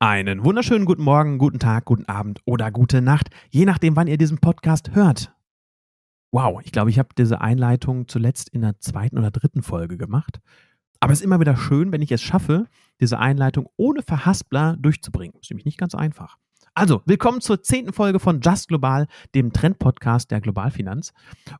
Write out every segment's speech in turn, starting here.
Einen wunderschönen guten Morgen, guten Tag, guten Abend oder gute Nacht, je nachdem, wann ihr diesen Podcast hört. Wow, ich glaube, ich habe diese Einleitung zuletzt in der zweiten oder dritten Folge gemacht. Aber es ist immer wieder schön, wenn ich es schaffe, diese Einleitung ohne Verhaspler durchzubringen. Das ist nämlich nicht ganz einfach. Also, willkommen zur zehnten Folge von Just Global, dem Trend-Podcast der Globalfinanz.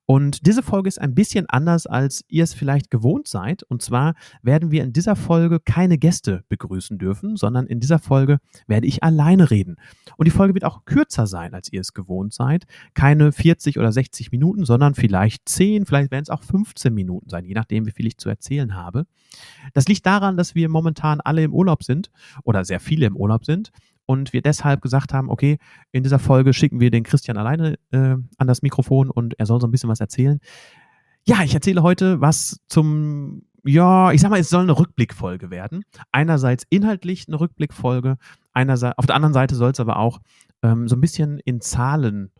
Und diese Folge ist ein bisschen anders, als ihr es vielleicht gewohnt seid. Und zwar werden wir in dieser Folge keine Gäste begrüßen dürfen, sondern in dieser Folge werde ich alleine reden. Und die Folge wird auch kürzer sein, als ihr es gewohnt seid. Keine 40 oder 60 Minuten, sondern vielleicht 10, vielleicht werden es auch 15 Minuten sein, je nachdem, wie viel ich zu erzählen habe. Das liegt daran, dass wir momentan alle im Urlaub sind oder sehr viele im Urlaub sind und wir deshalb gesagt haben, okay, in dieser Folge schicken wir den Christian alleine äh, an das Mikrofon und er soll so ein bisschen was erzählen. Ja, ich erzähle heute was zum, ja, ich sag mal, es soll eine Rückblickfolge werden. Einerseits inhaltlich eine Rückblickfolge, einerseits, auf der anderen Seite soll es aber auch ähm, so ein bisschen in Zahlen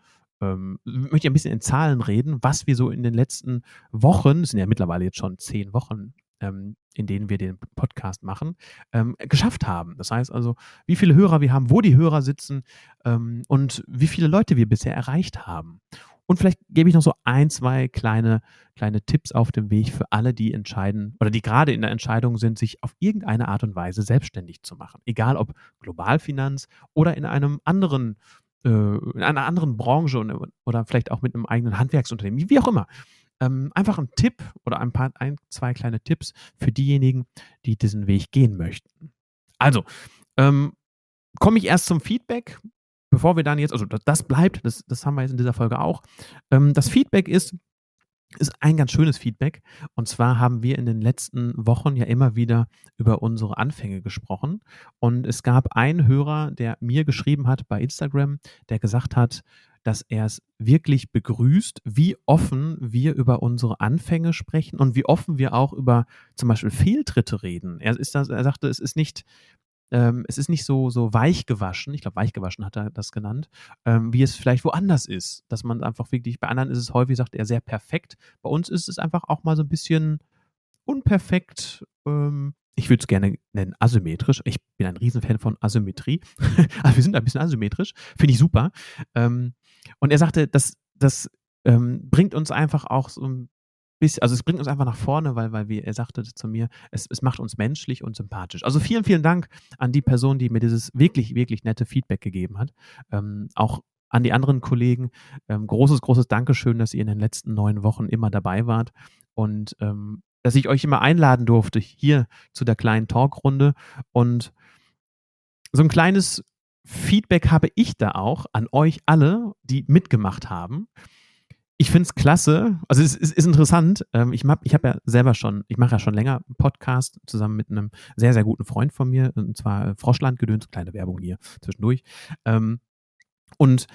ähm, möchte ich ein bisschen in Zahlen reden, was wir so in den letzten Wochen, es sind ja mittlerweile jetzt schon zehn Wochen, ähm, in denen wir den Podcast machen, ähm, geschafft haben. Das heißt also, wie viele Hörer wir haben, wo die Hörer sitzen ähm, und wie viele Leute wir bisher erreicht haben. Und vielleicht gebe ich noch so ein, zwei kleine, kleine Tipps auf dem Weg für alle, die entscheiden oder die gerade in der Entscheidung sind, sich auf irgendeine Art und Weise selbstständig zu machen. Egal ob Globalfinanz oder in einem anderen äh, in einer anderen Branche oder vielleicht auch mit einem eigenen Handwerksunternehmen, wie auch immer. Ähm, einfach ein Tipp oder ein paar, ein, zwei kleine Tipps für diejenigen, die diesen Weg gehen möchten. Also, ähm, komme ich erst zum Feedback, bevor wir dann jetzt, also das bleibt, das, das haben wir jetzt in dieser Folge auch. Ähm, das Feedback ist, ist ein ganz schönes Feedback. Und zwar haben wir in den letzten Wochen ja immer wieder über unsere Anfänge gesprochen. Und es gab einen Hörer, der mir geschrieben hat bei Instagram, der gesagt hat, dass er es wirklich begrüßt, wie offen wir über unsere Anfänge sprechen und wie offen wir auch über zum Beispiel Fehltritte reden. Er, ist das, er sagte, es ist nicht, ähm, es ist nicht so, so weich gewaschen, ich glaube, weich gewaschen hat er das genannt, ähm, wie es vielleicht woanders ist. Dass man einfach wirklich, bei anderen ist es häufig, sagt er, sehr perfekt. Bei uns ist es einfach auch mal so ein bisschen unperfekt, ähm, ich würde es gerne nennen, asymmetrisch. Ich bin ein Riesenfan von Asymmetrie. also wir sind ein bisschen asymmetrisch. Finde ich super. Ähm, und er sagte, das, das ähm, bringt uns einfach auch so ein bisschen, also es bringt uns einfach nach vorne, weil, weil wie er sagte zu mir, es, es macht uns menschlich und sympathisch. Also vielen, vielen Dank an die Person, die mir dieses wirklich, wirklich nette Feedback gegeben hat. Ähm, auch an die anderen Kollegen, ähm, großes, großes Dankeschön, dass ihr in den letzten neun Wochen immer dabei wart. Und ähm, dass ich euch immer einladen durfte hier zu der kleinen Talkrunde und so ein kleines Feedback habe ich da auch an euch alle, die mitgemacht haben. Ich finde es klasse, also es ist, ist interessant. Ähm, ich habe ich hab ja selber schon, ich mache ja schon länger einen Podcast zusammen mit einem sehr, sehr guten Freund von mir, und zwar Froschlandgedöns, kleine Werbung hier zwischendurch. Ähm, und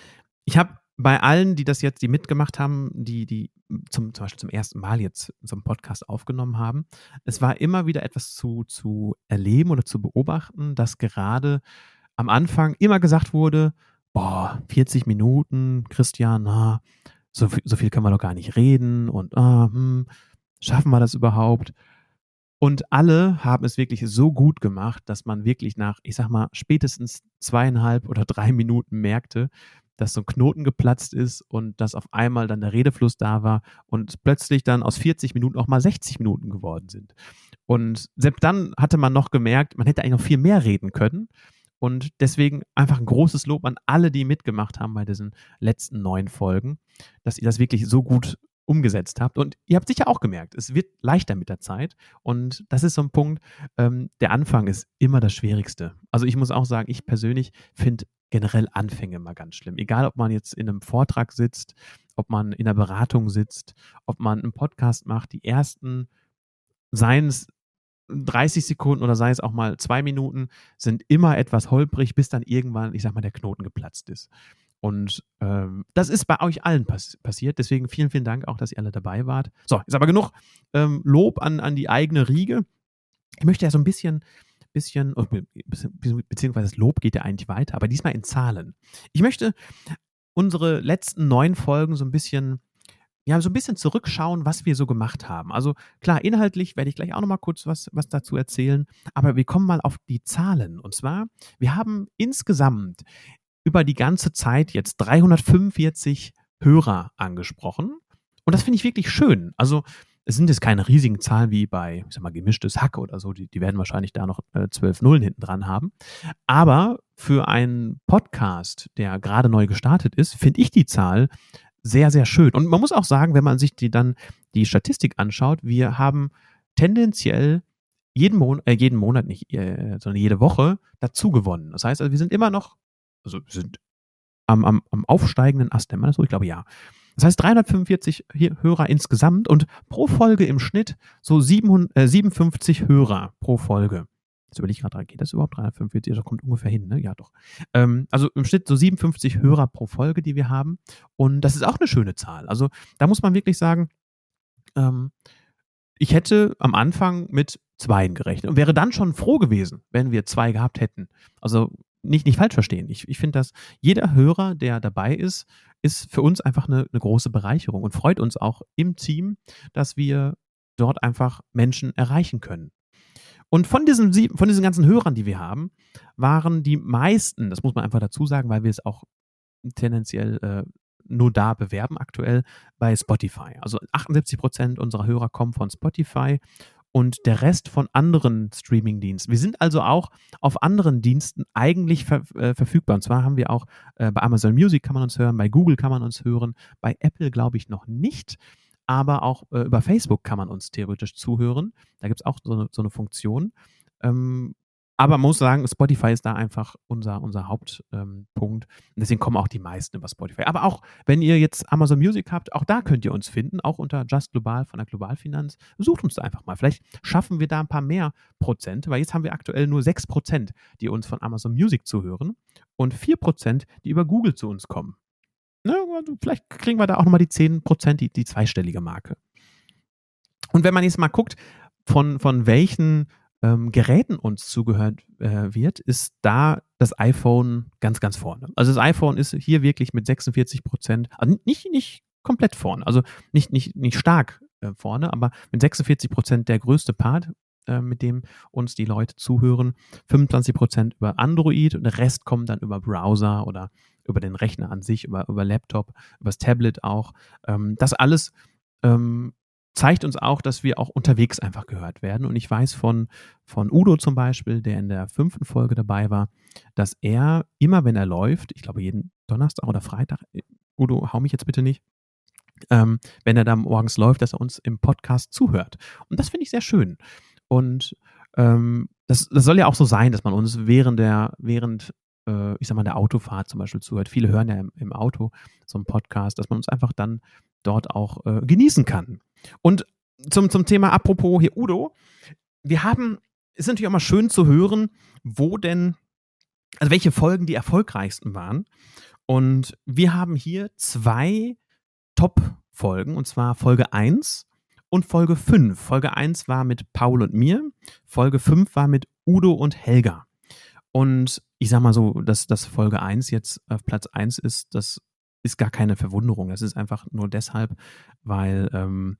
ich habe bei allen, die das jetzt, die mitgemacht haben, die, die zum, zum Beispiel zum ersten Mal jetzt so einen Podcast aufgenommen haben, es war immer wieder etwas zu, zu erleben oder zu beobachten, dass gerade am Anfang immer gesagt wurde, boah, 40 Minuten, Christian, na, so, so viel können wir doch gar nicht reden und ah, hm, schaffen wir das überhaupt? Und alle haben es wirklich so gut gemacht, dass man wirklich nach, ich sag mal, spätestens zweieinhalb oder drei Minuten merkte, dass so ein Knoten geplatzt ist und dass auf einmal dann der Redefluss da war und plötzlich dann aus 40 Minuten auch mal 60 Minuten geworden sind. Und selbst dann hatte man noch gemerkt, man hätte eigentlich noch viel mehr reden können. Und deswegen einfach ein großes Lob an alle, die mitgemacht haben bei diesen letzten neun Folgen, dass ihr das wirklich so gut umgesetzt habt. Und ihr habt sicher auch gemerkt, es wird leichter mit der Zeit. Und das ist so ein Punkt, ähm, der Anfang ist immer das Schwierigste. Also ich muss auch sagen, ich persönlich finde generell Anfänge immer ganz schlimm. Egal, ob man jetzt in einem Vortrag sitzt, ob man in einer Beratung sitzt, ob man einen Podcast macht, die ersten, seien es 30 Sekunden oder sei es auch mal zwei Minuten, sind immer etwas holprig, bis dann irgendwann, ich sag mal, der Knoten geplatzt ist. Und ähm, das ist bei euch allen pass passiert. Deswegen vielen, vielen Dank auch, dass ihr alle dabei wart. So, ist aber genug ähm, Lob an, an die eigene Riege. Ich möchte ja so ein bisschen bisschen, oh, beziehungsweise das Lob geht ja eigentlich weiter, aber diesmal in Zahlen. Ich möchte unsere letzten neun Folgen so ein bisschen ja, so ein bisschen zurückschauen, was wir so gemacht haben. Also klar, inhaltlich werde ich gleich auch noch mal kurz was, was dazu erzählen, aber wir kommen mal auf die Zahlen. Und zwar, wir haben insgesamt über die ganze Zeit jetzt 345 Hörer angesprochen. Und das finde ich wirklich schön. Also es sind jetzt keine riesigen Zahlen wie bei, ich sag mal, gemischtes Hack oder so. Die, die werden wahrscheinlich da noch äh, zwölf Nullen hinten dran haben. Aber für einen Podcast, der gerade neu gestartet ist, finde ich die Zahl sehr, sehr schön. Und man muss auch sagen, wenn man sich die dann die Statistik anschaut, wir haben tendenziell jeden, Mon äh, jeden Monat nicht, äh, sondern jede Woche dazu gewonnen. Das heißt, also wir sind immer noch, also wir sind am, am, am aufsteigenden Ast, nennt man das so? Ich glaube ja. Das heißt 345 Hörer insgesamt und pro Folge im Schnitt so 700, äh, 57 Hörer pro Folge. Jetzt überlege ich gerade, geht das überhaupt 345? Das kommt ungefähr hin, ne? Ja, doch. Ähm, also im Schnitt so 57 Hörer pro Folge, die wir haben. Und das ist auch eine schöne Zahl. Also da muss man wirklich sagen, ähm, ich hätte am Anfang mit zweien gerechnet und wäre dann schon froh gewesen, wenn wir zwei gehabt hätten. Also nicht, nicht falsch verstehen. Ich, ich finde, dass jeder Hörer, der dabei ist, ist für uns einfach eine, eine große Bereicherung und freut uns auch im Team, dass wir dort einfach Menschen erreichen können. Und von diesen, von diesen ganzen Hörern, die wir haben, waren die meisten, das muss man einfach dazu sagen, weil wir es auch tendenziell äh, nur da bewerben aktuell bei Spotify. Also 78 Prozent unserer Hörer kommen von Spotify und der Rest von anderen Streaming-Diensten. Wir sind also auch auf anderen Diensten eigentlich ver äh, verfügbar. Und zwar haben wir auch äh, bei Amazon Music kann man uns hören, bei Google kann man uns hören, bei Apple glaube ich noch nicht, aber auch äh, über Facebook kann man uns theoretisch zuhören. Da gibt es auch so eine, so eine Funktion. Ähm, aber man muss sagen, Spotify ist da einfach unser, unser Hauptpunkt. Ähm, deswegen kommen auch die meisten über Spotify. Aber auch, wenn ihr jetzt Amazon Music habt, auch da könnt ihr uns finden, auch unter Just Global von der Globalfinanz. Sucht uns da einfach mal. Vielleicht schaffen wir da ein paar mehr Prozent, weil jetzt haben wir aktuell nur 6 Prozent, die uns von Amazon Music zuhören und 4 Prozent, die über Google zu uns kommen. Also vielleicht kriegen wir da auch nochmal die 10 Prozent, die, die zweistellige Marke. Und wenn man jetzt mal guckt, von, von welchen ähm, Geräten uns zugehört äh, wird, ist da das iPhone ganz, ganz vorne. Also das iPhone ist hier wirklich mit 46 Prozent, also nicht, nicht komplett vorne, also nicht, nicht, nicht stark äh, vorne, aber mit 46 Prozent der größte Part, äh, mit dem uns die Leute zuhören. 25 Prozent über Android und der Rest kommt dann über Browser oder über den Rechner an sich, über, über Laptop, über das Tablet auch. Ähm, das alles ähm, zeigt uns auch, dass wir auch unterwegs einfach gehört werden. Und ich weiß von, von Udo zum Beispiel, der in der fünften Folge dabei war, dass er immer, wenn er läuft, ich glaube jeden Donnerstag oder Freitag, äh, Udo, hau mich jetzt bitte nicht, ähm, wenn er da morgens läuft, dass er uns im Podcast zuhört. Und das finde ich sehr schön. Und ähm, das, das soll ja auch so sein, dass man uns während der, während äh, ich sag mal, der Autofahrt zum Beispiel zuhört. Viele hören ja im, im Auto so einen Podcast, dass man uns einfach dann dort auch äh, genießen kann. Und zum, zum Thema apropos hier Udo, wir haben, es ist natürlich auch mal schön zu hören, wo denn, also welche Folgen die erfolgreichsten waren. Und wir haben hier zwei Top-Folgen, und zwar Folge 1 und Folge 5. Folge 1 war mit Paul und mir, Folge 5 war mit Udo und Helga. Und ich sag mal so, dass, dass Folge 1 jetzt auf Platz 1 ist, das ist gar keine Verwunderung. Das ist einfach nur deshalb, weil ähm,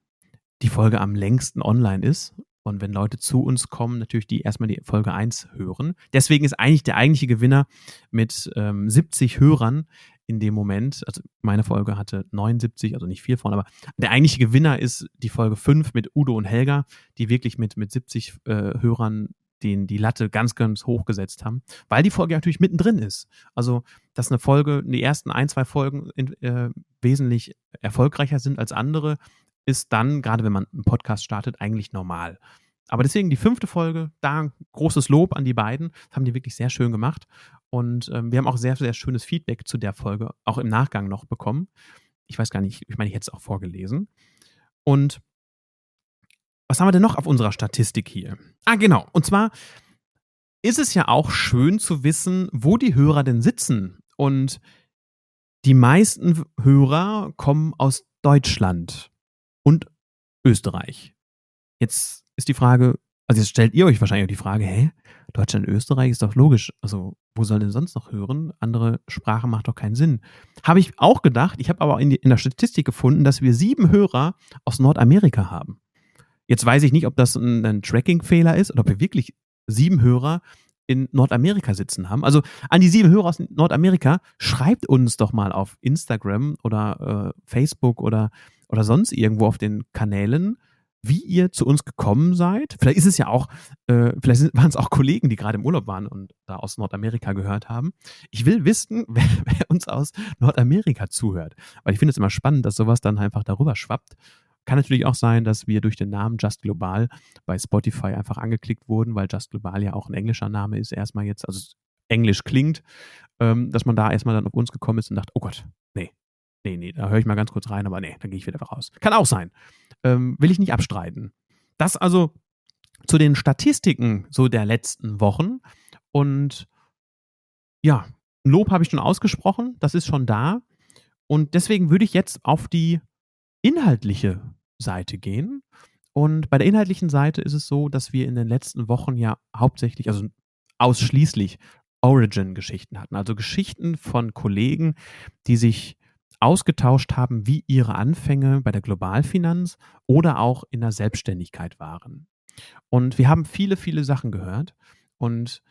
die Folge am längsten online ist. Und wenn Leute zu uns kommen, natürlich die erstmal die Folge 1 hören. Deswegen ist eigentlich der eigentliche Gewinner mit ähm, 70 Hörern in dem Moment, also meine Folge hatte 79, also nicht viel vorne, aber der eigentliche Gewinner ist die Folge 5 mit Udo und Helga, die wirklich mit, mit 70 äh, Hörern den die Latte ganz, ganz hoch gesetzt haben, weil die Folge natürlich mittendrin ist. Also, dass eine Folge, die ersten ein, zwei Folgen in, äh, wesentlich erfolgreicher sind als andere, ist dann, gerade wenn man einen Podcast startet, eigentlich normal. Aber deswegen die fünfte Folge, da großes Lob an die beiden. Das haben die wirklich sehr schön gemacht. Und ähm, wir haben auch sehr, sehr schönes Feedback zu der Folge, auch im Nachgang noch bekommen. Ich weiß gar nicht, ich meine, ich hätte es auch vorgelesen. Und was haben wir denn noch auf unserer Statistik hier? Ah, genau. Und zwar ist es ja auch schön zu wissen, wo die Hörer denn sitzen. Und die meisten Hörer kommen aus Deutschland und Österreich. Jetzt ist die Frage, Also jetzt stellt ihr euch wahrscheinlich auch die Frage, hä, Deutschland, Österreich ist doch logisch. Also wo soll denn sonst noch hören? Andere Sprache macht doch keinen Sinn. Habe ich auch gedacht. Ich habe aber in, die, in der Statistik gefunden, dass wir sieben Hörer aus Nordamerika haben. Jetzt weiß ich nicht, ob das ein, ein Tracking-Fehler ist oder ob wir wirklich sieben Hörer in Nordamerika sitzen haben. Also an die sieben Hörer aus Nordamerika, schreibt uns doch mal auf Instagram oder äh, Facebook oder, oder sonst irgendwo auf den Kanälen, wie ihr zu uns gekommen seid. Vielleicht ist es ja auch, äh, vielleicht waren es auch Kollegen, die gerade im Urlaub waren und da aus Nordamerika gehört haben. Ich will wissen, wer, wer uns aus Nordamerika zuhört. Weil ich finde es immer spannend, dass sowas dann einfach darüber schwappt. Kann natürlich auch sein, dass wir durch den Namen Just Global bei Spotify einfach angeklickt wurden, weil Just Global ja auch ein englischer Name ist, erstmal jetzt, also Englisch klingt, ähm, dass man da erstmal dann auf uns gekommen ist und dachte, oh Gott, nee, nee, nee, da höre ich mal ganz kurz rein, aber nee, dann gehe ich wieder raus. Kann auch sein. Ähm, will ich nicht abstreiten. Das also zu den Statistiken so der letzten Wochen. Und ja, Lob habe ich schon ausgesprochen, das ist schon da. Und deswegen würde ich jetzt auf die inhaltliche Seite gehen. Und bei der inhaltlichen Seite ist es so, dass wir in den letzten Wochen ja hauptsächlich, also ausschließlich Origin-Geschichten hatten. Also Geschichten von Kollegen, die sich ausgetauscht haben, wie ihre Anfänge bei der Globalfinanz oder auch in der Selbstständigkeit waren. Und wir haben viele, viele Sachen gehört und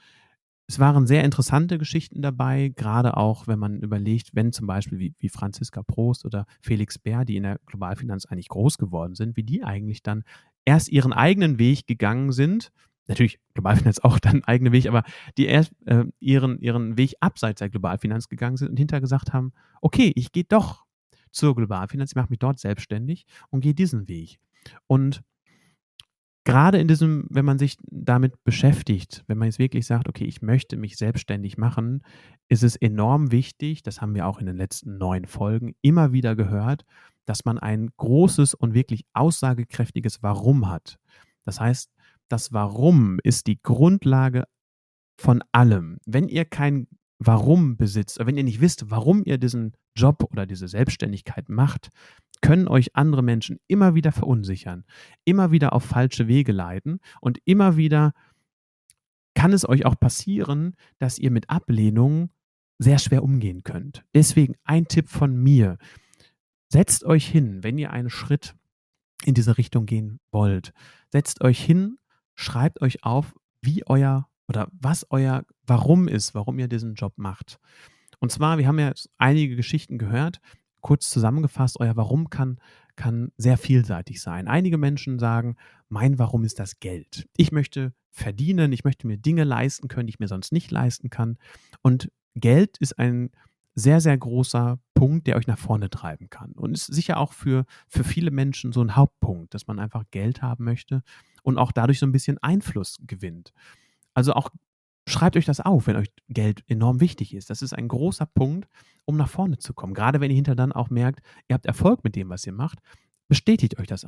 es waren sehr interessante Geschichten dabei, gerade auch, wenn man überlegt, wenn zum Beispiel wie, wie Franziska Prost oder Felix Bär, die in der Globalfinanz eigentlich groß geworden sind, wie die eigentlich dann erst ihren eigenen Weg gegangen sind, natürlich Globalfinanz auch dann einen eigenen Weg, aber die erst äh, ihren, ihren Weg abseits der Globalfinanz gegangen sind und hinterher gesagt haben, okay, ich gehe doch zur Globalfinanz, ich mache mich dort selbstständig und gehe diesen Weg. Und gerade in diesem, wenn man sich damit beschäftigt, wenn man jetzt wirklich sagt, okay, ich möchte mich selbstständig machen, ist es enorm wichtig, das haben wir auch in den letzten neun Folgen immer wieder gehört, dass man ein großes und wirklich aussagekräftiges Warum hat. Das heißt, das Warum ist die Grundlage von allem. Wenn ihr kein Warum besitzt, wenn ihr nicht wisst, warum ihr diesen Job oder diese Selbstständigkeit macht, können euch andere Menschen immer wieder verunsichern, immer wieder auf falsche Wege leiten und immer wieder kann es euch auch passieren, dass ihr mit Ablehnung sehr schwer umgehen könnt. Deswegen ein Tipp von mir. Setzt euch hin, wenn ihr einen Schritt in diese Richtung gehen wollt. Setzt euch hin schreibt euch auf, wie euer oder was euer Warum ist, warum ihr diesen Job macht. Und zwar, wir haben ja einige Geschichten gehört. Kurz zusammengefasst, euer Warum kann, kann sehr vielseitig sein. Einige Menschen sagen, mein Warum ist das Geld. Ich möchte verdienen, ich möchte mir Dinge leisten können, die ich mir sonst nicht leisten kann. Und Geld ist ein sehr, sehr großer Punkt, der euch nach vorne treiben kann. Und ist sicher auch für, für viele Menschen so ein Hauptpunkt, dass man einfach Geld haben möchte und auch dadurch so ein bisschen Einfluss gewinnt. Also auch schreibt euch das auf, wenn euch Geld enorm wichtig ist. Das ist ein großer Punkt, um nach vorne zu kommen. Gerade wenn ihr hinter dann auch merkt, ihr habt Erfolg mit dem, was ihr macht, bestätigt euch das,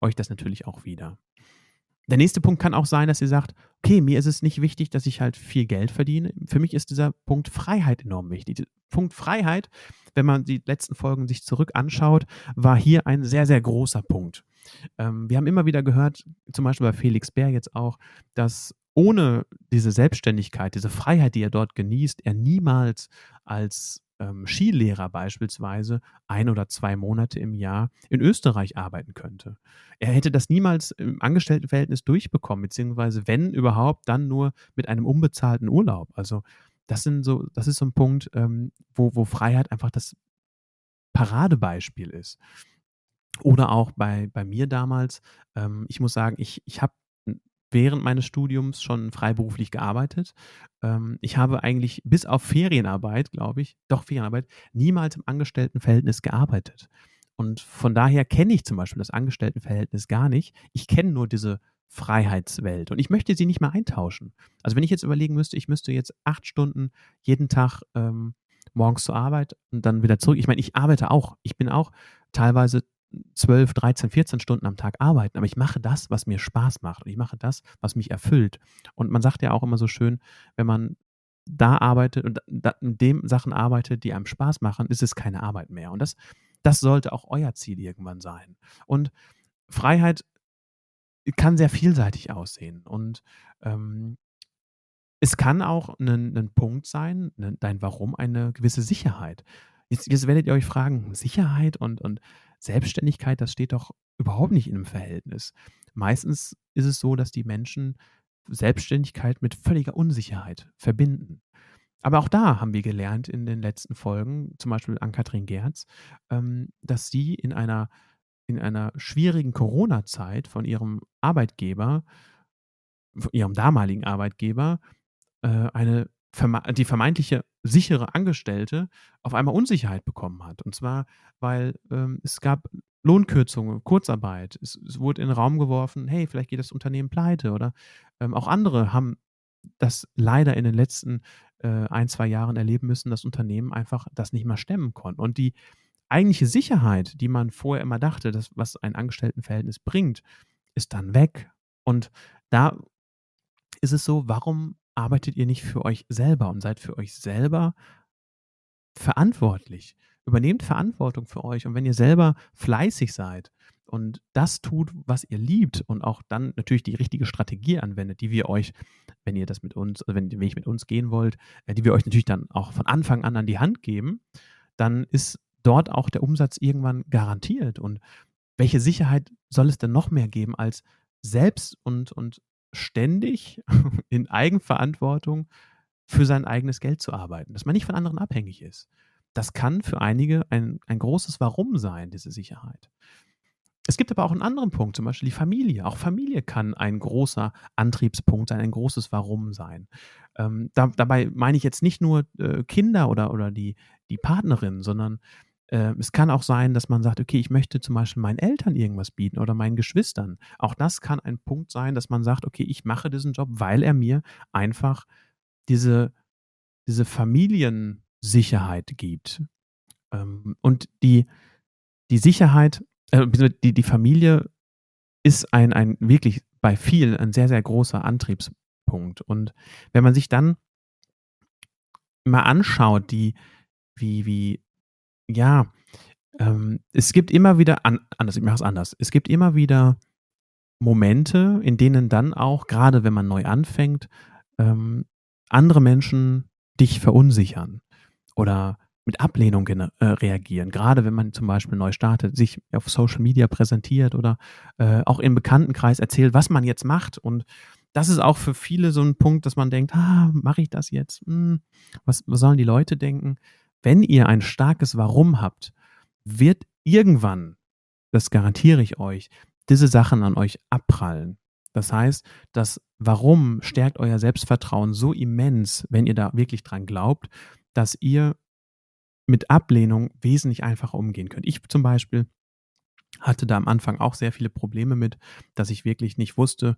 euch das natürlich auch wieder. Der nächste Punkt kann auch sein, dass ihr sagt, okay, mir ist es nicht wichtig, dass ich halt viel Geld verdiene. Für mich ist dieser Punkt Freiheit enorm wichtig. Punkt Freiheit, wenn man die letzten Folgen sich zurück anschaut, war hier ein sehr, sehr großer Punkt. Ähm, wir haben immer wieder gehört, zum Beispiel bei Felix Bär jetzt auch, dass ohne diese Selbstständigkeit, diese Freiheit, die er dort genießt, er niemals als ähm, Skilehrer beispielsweise ein oder zwei Monate im Jahr in Österreich arbeiten könnte. Er hätte das niemals im Angestelltenverhältnis durchbekommen, beziehungsweise wenn überhaupt, dann nur mit einem unbezahlten Urlaub. Also das sind so, das ist so ein Punkt, ähm, wo, wo Freiheit einfach das Paradebeispiel ist. Oder auch bei, bei mir damals, ähm, ich muss sagen, ich, ich habe während meines Studiums schon freiberuflich gearbeitet. Ähm, ich habe eigentlich bis auf Ferienarbeit, glaube ich, doch Ferienarbeit, niemals im Angestelltenverhältnis gearbeitet. Und von daher kenne ich zum Beispiel das Angestelltenverhältnis gar nicht. Ich kenne nur diese Freiheitswelt und ich möchte sie nicht mehr eintauschen. Also wenn ich jetzt überlegen müsste, ich müsste jetzt acht Stunden jeden Tag ähm, morgens zur Arbeit und dann wieder zurück. Ich meine, ich arbeite auch. Ich bin auch teilweise 12, 13, 14 Stunden am Tag arbeiten, aber ich mache das, was mir Spaß macht und ich mache das, was mich erfüllt. Und man sagt ja auch immer so schön, wenn man da arbeitet und da, in dem Sachen arbeitet, die einem Spaß machen, ist es keine Arbeit mehr. Und das, das sollte auch euer Ziel irgendwann sein. Und Freiheit kann sehr vielseitig aussehen. Und ähm, es kann auch ein Punkt sein, ne, dein Warum, eine gewisse Sicherheit. Jetzt, jetzt werdet ihr euch fragen, Sicherheit und, und Selbstständigkeit, das steht doch überhaupt nicht in einem Verhältnis. Meistens ist es so, dass die Menschen Selbstständigkeit mit völliger Unsicherheit verbinden. Aber auch da haben wir gelernt in den letzten Folgen, zum Beispiel an Katrin Gerz, ähm, dass sie in einer, in einer schwierigen Corona-Zeit von ihrem Arbeitgeber, von ihrem damaligen Arbeitgeber, äh, eine die vermeintliche sichere Angestellte auf einmal Unsicherheit bekommen hat. Und zwar, weil ähm, es gab Lohnkürzungen, Kurzarbeit. Es, es, wurde in den Raum geworfen, hey, vielleicht geht das Unternehmen pleite. Oder ähm, auch andere haben das leider in den letzten äh, ein, zwei Jahren erleben müssen, dass Unternehmen einfach das nicht mehr stemmen konnten. Und die eigentliche Sicherheit, die man vorher immer dachte, dass, was ein Angestelltenverhältnis bringt, ist dann weg. Und da ist es so, warum arbeitet ihr nicht für euch selber und seid für euch selber verantwortlich? Übernehmt Verantwortung für euch. Und wenn ihr selber fleißig seid und das tut, was ihr liebt und auch dann natürlich die richtige Strategie anwendet, die wir euch, wenn ihr das mit uns, also wenn, wenn ihr mit uns gehen wollt, äh, die wir euch natürlich dann auch von Anfang an an die Hand geben, dann ist dort auch der Umsatz irgendwann garantiert. Und welche Sicherheit soll es denn noch mehr geben, als selbst und, und ständig in Eigenverantwortung für sein eigenes Geld zu arbeiten, dass man nicht von anderen abhängig ist? Das kann für einige ein, ein großes Warum sein, diese Sicherheit. Es gibt aber auch einen anderen Punkt, zum Beispiel die Familie. Auch Familie kann ein großer Antriebspunkt sein, ein großes Warum sein. Ähm, da, dabei meine ich jetzt nicht nur äh, Kinder oder, oder die, die Partnerin, sondern äh, es kann auch sein, dass man sagt, okay, ich möchte zum Beispiel meinen Eltern irgendwas bieten oder meinen Geschwistern. Auch das kann ein Punkt sein, dass man sagt, okay, ich mache diesen Job, weil er mir einfach diese, diese Familiensicherheit gibt. Ähm, und die, die Sicherheit äh, die, die Familie ist ein, ein wirklich bei vielen ein sehr, sehr großer Antriebspunkt. Und wenn man sich dann mal anschaut, die, wie, wie, ja, ähm, es gibt immer wieder, an, anders, ich mache es anders, es gibt immer wieder Momente, in denen dann auch, gerade wenn man neu anfängt, ähm, andere Menschen dich verunsichern oder mit Ablehnung äh, reagieren. Gerade wenn man zum Beispiel neu startet, sich auf Social Media präsentiert oder äh, auch im Bekanntenkreis erzählt, was man jetzt macht. Und das ist auch für viele so ein Punkt, dass man denkt, ah, mache ich das jetzt? Hm, was, was sollen die Leute denken? Wenn ihr ein starkes Warum habt, wird irgendwann, das garantiere ich euch, diese Sachen an euch abprallen. Das heißt, das Warum stärkt euer Selbstvertrauen so immens, wenn ihr da wirklich dran glaubt, dass ihr mit Ablehnung wesentlich einfacher umgehen könnt. Ich zum Beispiel hatte da am Anfang auch sehr viele Probleme mit, dass ich wirklich nicht wusste,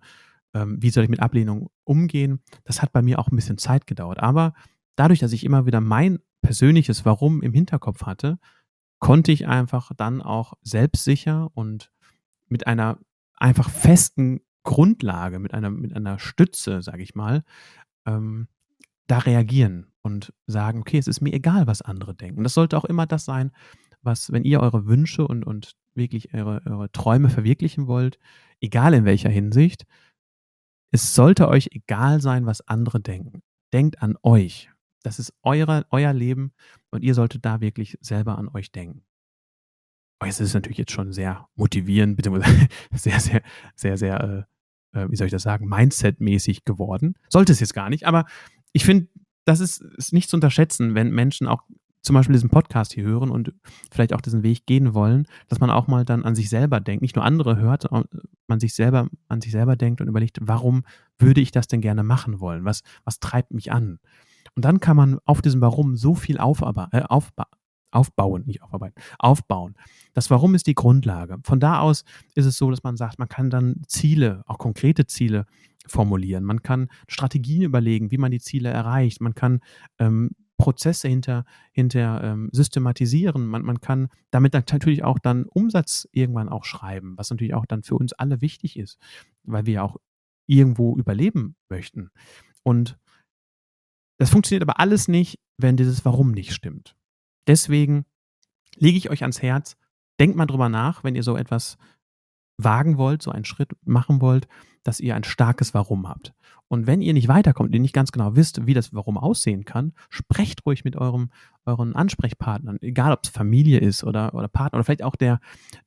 ähm, wie soll ich mit Ablehnung umgehen. Das hat bei mir auch ein bisschen Zeit gedauert. Aber dadurch, dass ich immer wieder mein persönliches Warum im Hinterkopf hatte, konnte ich einfach dann auch selbstsicher und mit einer einfach festen Grundlage, mit einer, mit einer Stütze, sage ich mal, ähm, da reagieren und sagen, okay, es ist mir egal, was andere denken. Das sollte auch immer das sein, was, wenn ihr eure Wünsche und, und wirklich eure, eure Träume verwirklichen wollt, egal in welcher Hinsicht, es sollte euch egal sein, was andere denken. Denkt an euch. Das ist eure, euer Leben und ihr solltet da wirklich selber an euch denken. Oh, jetzt ist es natürlich jetzt schon sehr motivierend, beziehungsweise sehr, sehr, sehr, sehr, äh, äh, wie soll ich das sagen, Mindset-mäßig geworden. Sollte es jetzt gar nicht, aber ich finde, das ist, ist nicht zu unterschätzen, wenn Menschen auch zum Beispiel diesen Podcast hier hören und vielleicht auch diesen Weg gehen wollen, dass man auch mal dann an sich selber denkt, nicht nur andere hört, man sich selber an sich selber denkt und überlegt, warum würde ich das denn gerne machen wollen? Was, was treibt mich an? Und dann kann man auf diesem Warum so viel aufba äh, aufba aufbauen, nicht aufarbeiten, aufbauen. Das Warum ist die Grundlage. Von da aus ist es so, dass man sagt, man kann dann Ziele, auch konkrete Ziele formulieren. Man kann Strategien überlegen, wie man die Ziele erreicht. Man kann ähm, Prozesse hinter, hinter ähm, systematisieren. Man, man kann damit natürlich auch dann Umsatz irgendwann auch schreiben, was natürlich auch dann für uns alle wichtig ist, weil wir ja auch irgendwo überleben möchten. Und das funktioniert aber alles nicht, wenn dieses Warum nicht stimmt. Deswegen lege ich euch ans Herz, denkt mal drüber nach, wenn ihr so etwas wagen wollt, so einen Schritt machen wollt, dass ihr ein starkes Warum habt. Und wenn ihr nicht weiterkommt, ihr nicht ganz genau wisst, wie das Warum aussehen kann, sprecht ruhig mit eurem, euren Ansprechpartnern, egal ob es Familie ist oder, oder Partner oder vielleicht auch der,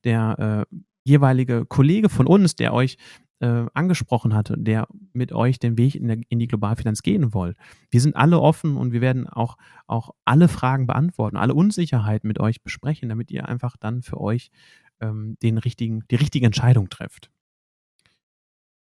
der äh, jeweilige Kollege von uns, der euch äh, angesprochen hatte, der mit euch den Weg in, der, in die Globalfinanz gehen wollt. Wir sind alle offen und wir werden auch, auch alle Fragen beantworten, alle Unsicherheiten mit euch besprechen, damit ihr einfach dann für euch ähm, den richtigen, die richtige Entscheidung trefft.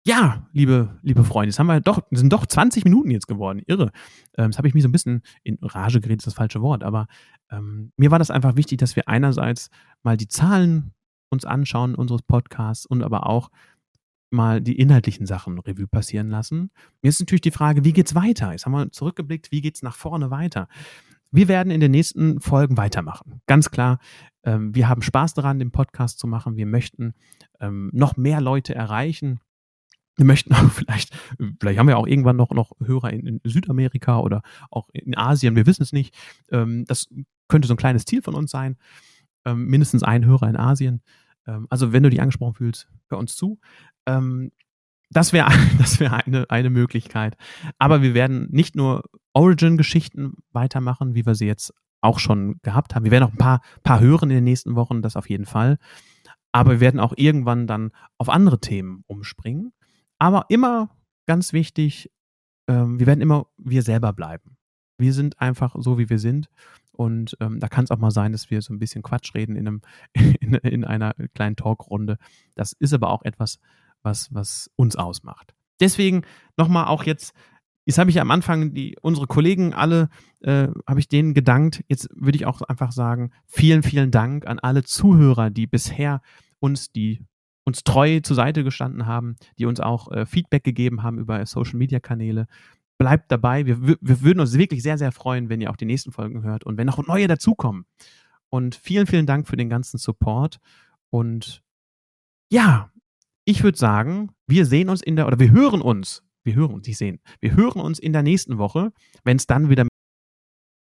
Ja, liebe, liebe Freunde, jetzt haben wir doch, sind doch 20 Minuten jetzt geworden. Irre. Ähm, das habe ich mich so ein bisschen in Rage geredet, ist das falsche Wort, aber ähm, mir war das einfach wichtig, dass wir einerseits mal die Zahlen uns anschauen unseres Podcasts und aber auch mal die inhaltlichen Sachen Revue passieren lassen. Mir ist natürlich die Frage, wie geht's weiter? Jetzt haben wir zurückgeblickt, wie geht's nach vorne weiter? Wir werden in den nächsten Folgen weitermachen. Ganz klar, ähm, wir haben Spaß daran, den Podcast zu machen. Wir möchten ähm, noch mehr Leute erreichen. Wir möchten auch vielleicht, vielleicht haben wir auch irgendwann noch, noch Hörer in, in Südamerika oder auch in Asien, wir wissen es nicht. Ähm, das könnte so ein kleines Ziel von uns sein. Ähm, mindestens ein Hörer in Asien. Ähm, also wenn du dich angesprochen fühlst, hör uns zu. Ähm, das wäre das wär eine, eine Möglichkeit. Aber wir werden nicht nur Origin-Geschichten weitermachen, wie wir sie jetzt auch schon gehabt haben. Wir werden auch ein paar, paar hören in den nächsten Wochen, das auf jeden Fall. Aber wir werden auch irgendwann dann auf andere Themen umspringen. Aber immer ganz wichtig, ähm, wir werden immer wir selber bleiben. Wir sind einfach so, wie wir sind. Und ähm, da kann es auch mal sein, dass wir so ein bisschen Quatsch reden in, einem, in, in einer kleinen Talkrunde. Das ist aber auch etwas, was, was uns ausmacht. Deswegen nochmal auch jetzt, jetzt habe ich am Anfang die, unsere Kollegen alle, äh, habe ich denen gedankt. Jetzt würde ich auch einfach sagen, vielen, vielen Dank an alle Zuhörer, die bisher uns die uns treu zur Seite gestanden haben, die uns auch äh, Feedback gegeben haben über Social Media Kanäle. Bleibt dabei. Wir, wir würden uns wirklich sehr, sehr freuen, wenn ihr auch die nächsten Folgen hört und wenn noch neue dazukommen. Und vielen, vielen Dank für den ganzen Support. Und ja, ich würde sagen, wir sehen uns in der, oder wir hören uns, wir hören uns, nicht sehen, wir hören uns in der nächsten Woche, wenn es dann wieder mit